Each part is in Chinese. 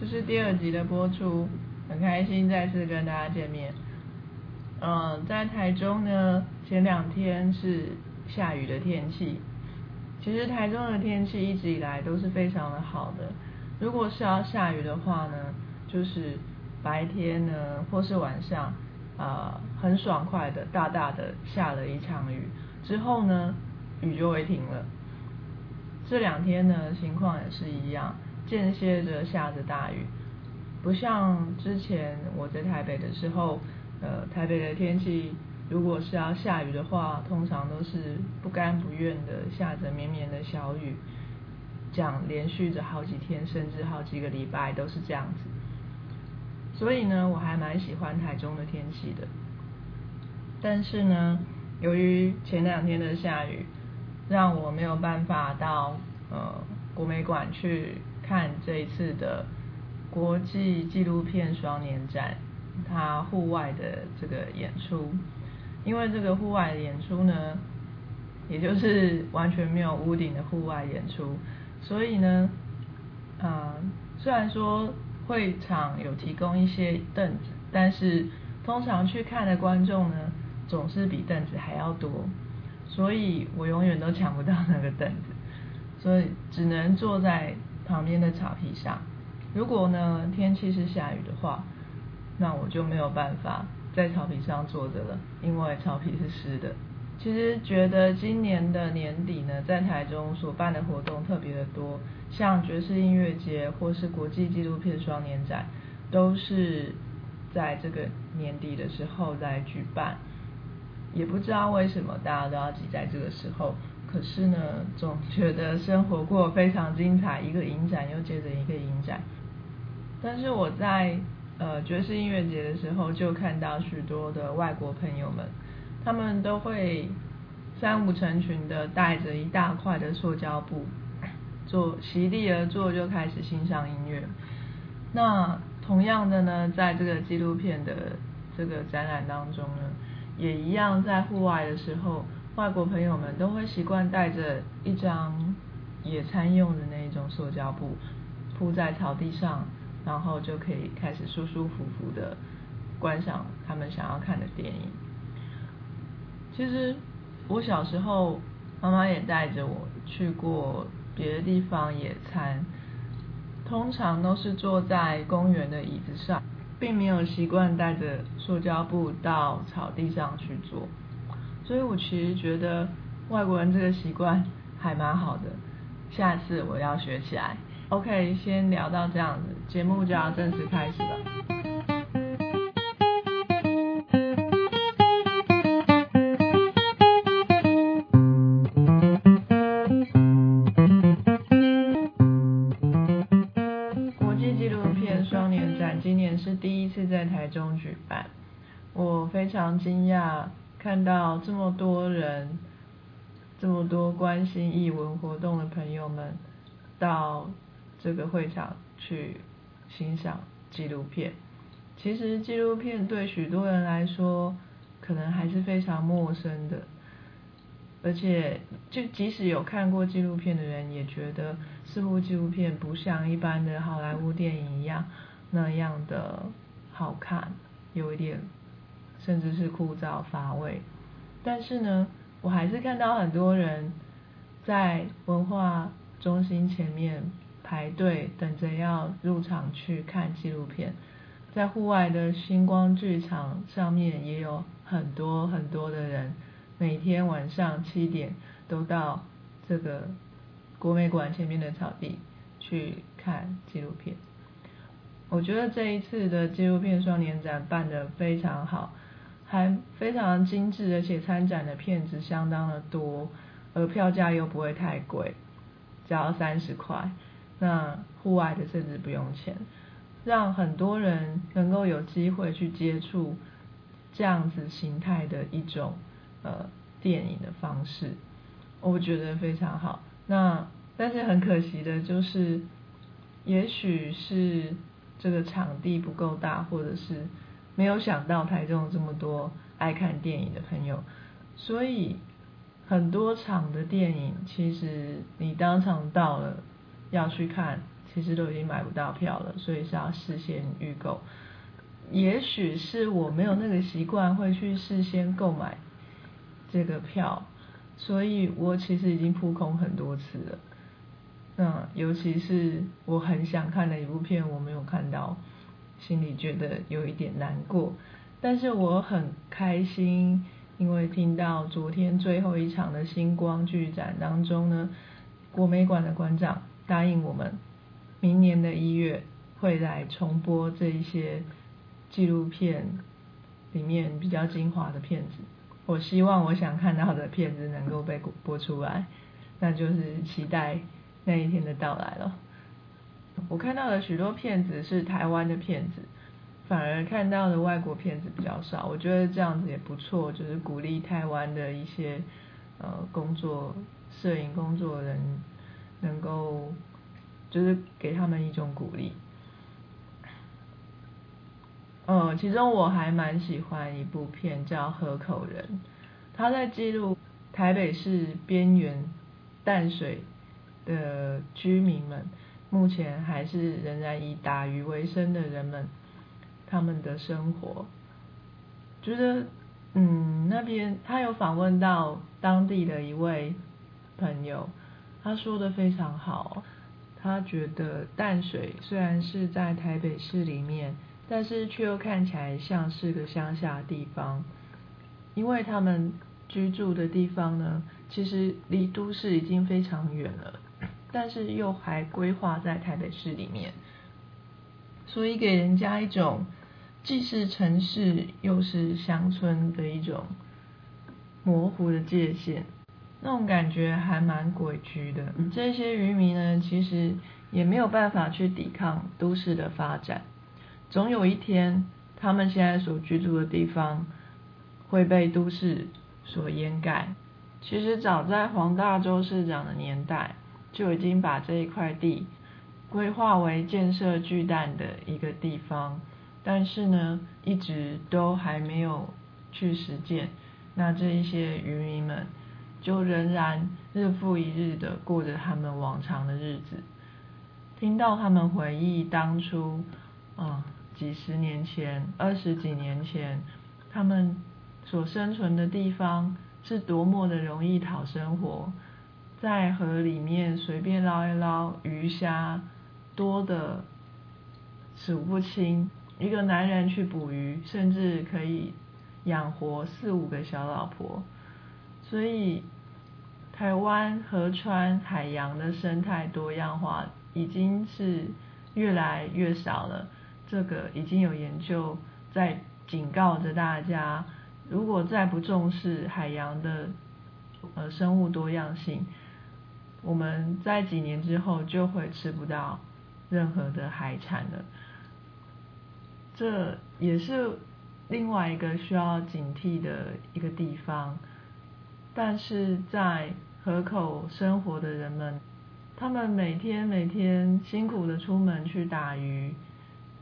这是第二集的播出，很开心再次跟大家见面。嗯，在台中呢，前两天是下雨的天气。其实台中的天气一直以来都是非常的好的。如果是要下雨的话呢，就是白天呢或是晚上，啊，很爽快的大大的下了一场雨，之后呢雨就会停了。这两天呢情况也是一样，间歇着下着大雨，不像之前我在台北的时候。呃，台北的天气，如果是要下雨的话，通常都是不甘不愿的下着绵绵的小雨，这样连续着好几天，甚至好几个礼拜都是这样子。所以呢，我还蛮喜欢台中的天气的。但是呢，由于前两天的下雨，让我没有办法到呃国美馆去看这一次的国际纪录片双年展。他户外的这个演出，因为这个户外演出呢，也就是完全没有屋顶的户外演出，所以呢，啊，虽然说会场有提供一些凳子，但是通常去看的观众呢，总是比凳子还要多，所以我永远都抢不到那个凳子，所以只能坐在旁边的草皮上。如果呢天气是下雨的话，那我就没有办法在草皮上坐着了，因为草皮是湿的。其实觉得今年的年底呢，在台中所办的活动特别的多，像爵士音乐节或是国际纪录片双年展，都是在这个年底的时候来举办。也不知道为什么大家都要挤在这个时候，可是呢，总觉得生活过非常精彩，一个影展又接着一个影展。但是我在。呃，爵士音乐节的时候，就看到许多的外国朋友们，他们都会三五成群的带着一大块的塑胶布，坐席地而坐，就开始欣赏音乐。那同样的呢，在这个纪录片的这个展览当中呢，也一样在户外的时候，外国朋友们都会习惯带着一张野餐用的那一种塑胶布，铺在草地上。然后就可以开始舒舒服服的观赏他们想要看的电影。其实我小时候，妈妈也带着我去过别的地方野餐，通常都是坐在公园的椅子上，并没有习惯带着塑胶布到草地上去做。所以我其实觉得外国人这个习惯还蛮好的，下次我要学起来。OK，先聊到这样子，节目就要正式开始了。国际纪录片双年展今年是第一次在台中举办，我非常惊讶看到这么多人，这么多关心艺文活动的朋友们到。这个会场去欣赏纪录片，其实纪录片对许多人来说，可能还是非常陌生的，而且就即使有看过纪录片的人，也觉得似乎纪录片不像一般的好莱坞电影一样那样的好看，有一点甚至是枯燥乏味。但是呢，我还是看到很多人在文化中心前面。排队等着要入场去看纪录片，在户外的星光剧场上面也有很多很多的人，每天晚上七点都到这个国美馆前面的草地去看纪录片。我觉得这一次的纪录片双年展办得非常好，还非常精致，而且参展的片子相当的多，而票价又不会太贵，只要三十块。那户外的甚至不用钱，让很多人能够有机会去接触这样子形态的一种呃电影的方式，我觉得非常好。那但是很可惜的就是，也许是这个场地不够大，或者是没有想到台中这么多爱看电影的朋友，所以很多场的电影其实你当场到了。要去看，其实都已经买不到票了，所以是要事先预购。也许是我没有那个习惯会去事先购买这个票，所以我其实已经扑空很多次了。那尤其是我很想看的一部片，我没有看到，心里觉得有一点难过。但是我很开心，因为听到昨天最后一场的星光剧展当中呢，国美馆的馆长答应我们，明年的一月会来重播这一些纪录片里面比较精华的片子。我希望我想看到的片子能够被播出来，那就是期待。那一天的到来了，我看到的许多片子是台湾的片子，反而看到的外国片子比较少。我觉得这样子也不错，就是鼓励台湾的一些呃工作摄影工作人能够，就是给他们一种鼓励。呃，其中我还蛮喜欢一部片叫《河口人》，他在记录台北市边缘淡水。的居民们，目前还是仍然以打鱼为生的人们，他们的生活，觉得，嗯，那边他有访问到当地的一位朋友，他说的非常好，他觉得淡水虽然是在台北市里面，但是却又看起来像是个乡下地方，因为他们居住的地方呢，其实离都市已经非常远了。但是又还规划在台北市里面，所以给人家一种既是城市又是乡村的一种模糊的界限，那种感觉还蛮诡谲的。这些渔民呢，其实也没有办法去抵抗都市的发展，总有一天，他们现在所居住的地方会被都市所掩盖。其实早在黄大州市长的年代。就已经把这一块地规划为建设巨蛋的一个地方，但是呢，一直都还没有去实践。那这一些渔民们就仍然日复一日的过着他们往常的日子。听到他们回忆当初，啊，几十年前、二十几年前，他们所生存的地方是多么的容易讨生活。在河里面随便捞一捞鱼虾，多的数不清。一个男人去捕鱼，甚至可以养活四五个小老婆。所以，台湾河川海洋的生态多样化已经是越来越少了。这个已经有研究在警告着大家：如果再不重视海洋的呃生物多样性，我们在几年之后就会吃不到任何的海产了，这也是另外一个需要警惕的一个地方。但是在河口生活的人们，他们每天每天辛苦的出门去打鱼，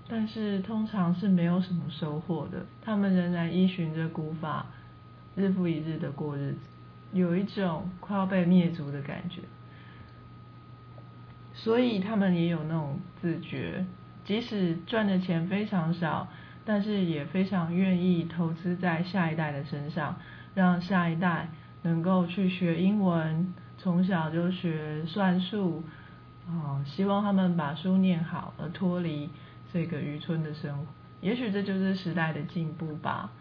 但是通常是没有什么收获的。他们仍然依循着古法，日复一日的过日子，有一种快要被灭族的感觉。所以他们也有那种自觉，即使赚的钱非常少，但是也非常愿意投资在下一代的身上，让下一代能够去学英文，从小就学算术，哦，希望他们把书念好，而脱离这个渔村的生活。也许这就是时代的进步吧。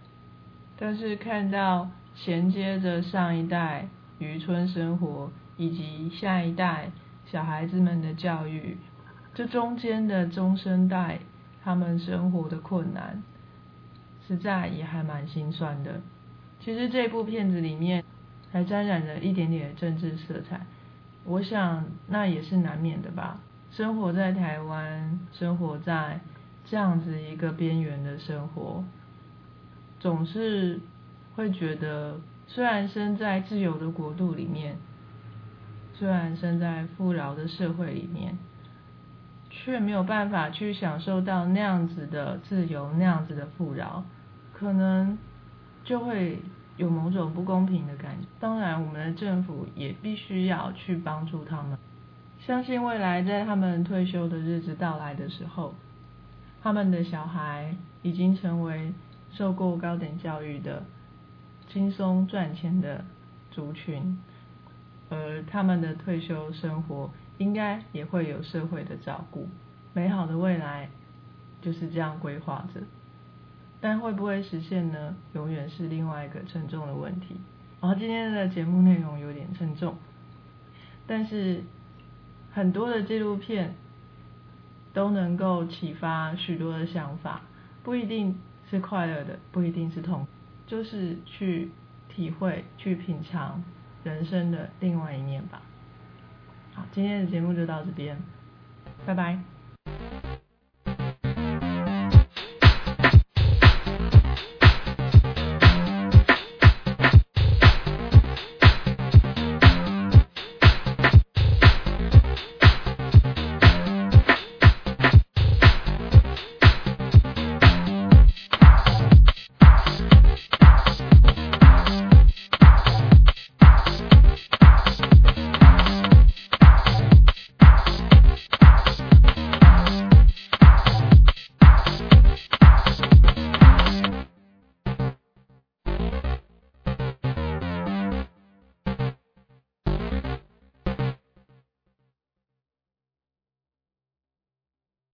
但是看到衔接着上一代渔村生活，以及下一代。小孩子们的教育，这中间的中生代，他们生活的困难，实在也还蛮心酸的。其实这部片子里面还沾染了一点点政治色彩，我想那也是难免的吧。生活在台湾，生活在这样子一个边缘的生活，总是会觉得，虽然身在自由的国度里面。虽然生在富饶的社会里面，却没有办法去享受到那样子的自由、那样子的富饶，可能就会有某种不公平的感觉。当然，我们的政府也必须要去帮助他们。相信未来在他们退休的日子到来的时候，他们的小孩已经成为受过高等教育的、轻松赚钱的族群，而他们的退休生活应该也会有社会的照顾，美好的未来就是这样规划着。但会不会实现呢？永远是另外一个沉重的问题。然后今天的节目内容有点沉重，但是很多的纪录片都能够启发许多的想法，不一定是快乐的，不一定是痛，就是去体会、去品尝人生的另外一面吧。好，今天的节目就到这边，拜拜。